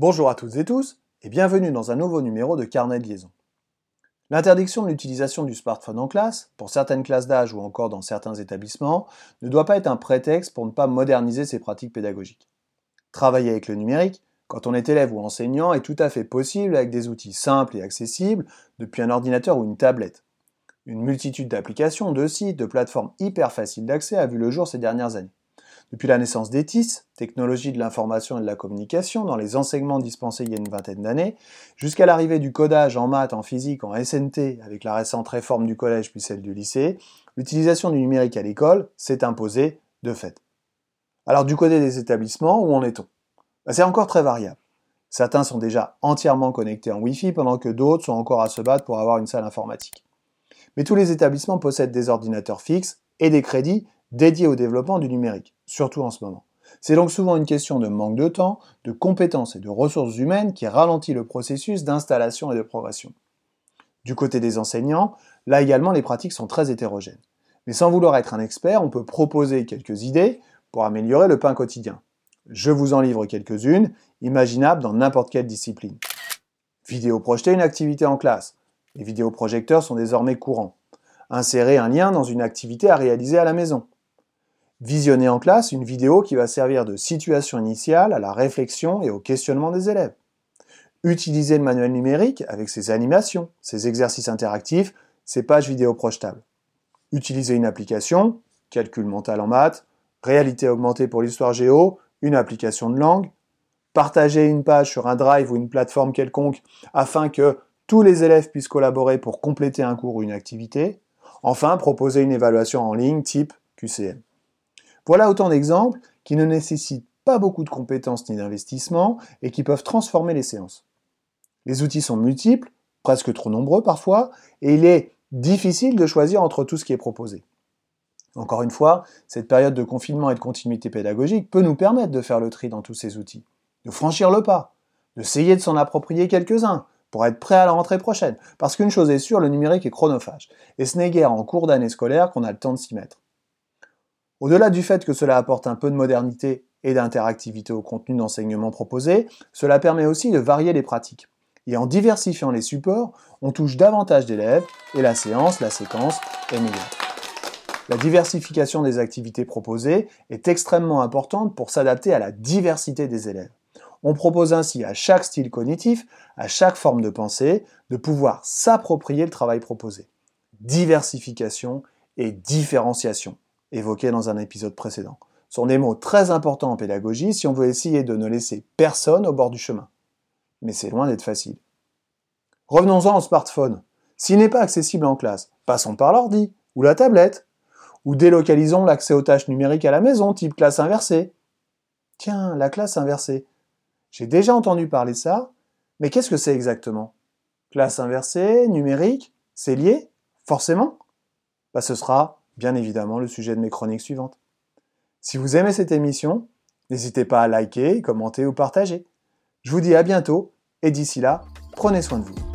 Bonjour à toutes et tous et bienvenue dans un nouveau numéro de Carnet de liaison. L'interdiction de l'utilisation du smartphone en classe, pour certaines classes d'âge ou encore dans certains établissements, ne doit pas être un prétexte pour ne pas moderniser ses pratiques pédagogiques. Travailler avec le numérique, quand on est élève ou enseignant, est tout à fait possible avec des outils simples et accessibles, depuis un ordinateur ou une tablette. Une multitude d'applications, de sites, de plateformes hyper faciles d'accès a vu le jour ces dernières années. Depuis la naissance d'ETIS, technologie de l'information et de la communication, dans les enseignements dispensés il y a une vingtaine d'années, jusqu'à l'arrivée du codage en maths, en physique, en SNT, avec la récente réforme du collège puis celle du lycée, l'utilisation du numérique à l'école s'est imposée de fait. Alors du côté des établissements, où en est-on? Ben, C'est encore très variable. Certains sont déjà entièrement connectés en Wi-Fi pendant que d'autres sont encore à se battre pour avoir une salle informatique mais tous les établissements possèdent des ordinateurs fixes et des crédits dédiés au développement du numérique, surtout en ce moment. C'est donc souvent une question de manque de temps, de compétences et de ressources humaines qui ralentit le processus d'installation et de progression. Du côté des enseignants, là également les pratiques sont très hétérogènes. Mais sans vouloir être un expert, on peut proposer quelques idées pour améliorer le pain quotidien. Je vous en livre quelques-unes, imaginables dans n'importe quelle discipline. Vidéo projeter une activité en classe, les vidéoprojecteurs sont désormais courants. Insérer un lien dans une activité à réaliser à la maison. Visionner en classe une vidéo qui va servir de situation initiale à la réflexion et au questionnement des élèves. Utiliser le manuel numérique avec ses animations, ses exercices interactifs, ses pages vidéo projetables. Utiliser une application, calcul mental en maths, réalité augmentée pour l'histoire géo, une application de langue, partager une page sur un drive ou une plateforme quelconque afin que tous les élèves puissent collaborer pour compléter un cours ou une activité. Enfin, proposer une évaluation en ligne type QCM. Voilà autant d'exemples qui ne nécessitent pas beaucoup de compétences ni d'investissement et qui peuvent transformer les séances. Les outils sont multiples, presque trop nombreux parfois, et il est difficile de choisir entre tout ce qui est proposé. Encore une fois, cette période de confinement et de continuité pédagogique peut nous permettre de faire le tri dans tous ces outils, de franchir le pas, d'essayer de s'en approprier quelques-uns, pour être prêt à la rentrée prochaine. Parce qu'une chose est sûre, le numérique est chronophage. Et ce n'est guère en cours d'année scolaire qu'on a le temps de s'y mettre. Au-delà du fait que cela apporte un peu de modernité et d'interactivité au contenu d'enseignement proposé, cela permet aussi de varier les pratiques. Et en diversifiant les supports, on touche davantage d'élèves et la séance, la séquence est meilleure. La diversification des activités proposées est extrêmement importante pour s'adapter à la diversité des élèves. On propose ainsi à chaque style cognitif, à chaque forme de pensée, de pouvoir s'approprier le travail proposé. Diversification et différenciation, évoqués dans un épisode précédent, sont des mots très importants en pédagogie si on veut essayer de ne laisser personne au bord du chemin. Mais c'est loin d'être facile. Revenons-en au smartphone. S'il n'est pas accessible en classe, passons par l'ordi ou la tablette. Ou délocalisons l'accès aux tâches numériques à la maison, type classe inversée. Tiens, la classe inversée. J'ai déjà entendu parler ça, mais qu'est-ce que c'est exactement? Classe inversée, numérique, c'est lié? Forcément? Bah, Ce sera bien évidemment le sujet de mes chroniques suivantes. Si vous aimez cette émission, n'hésitez pas à liker, commenter ou partager. Je vous dis à bientôt et d'ici là, prenez soin de vous.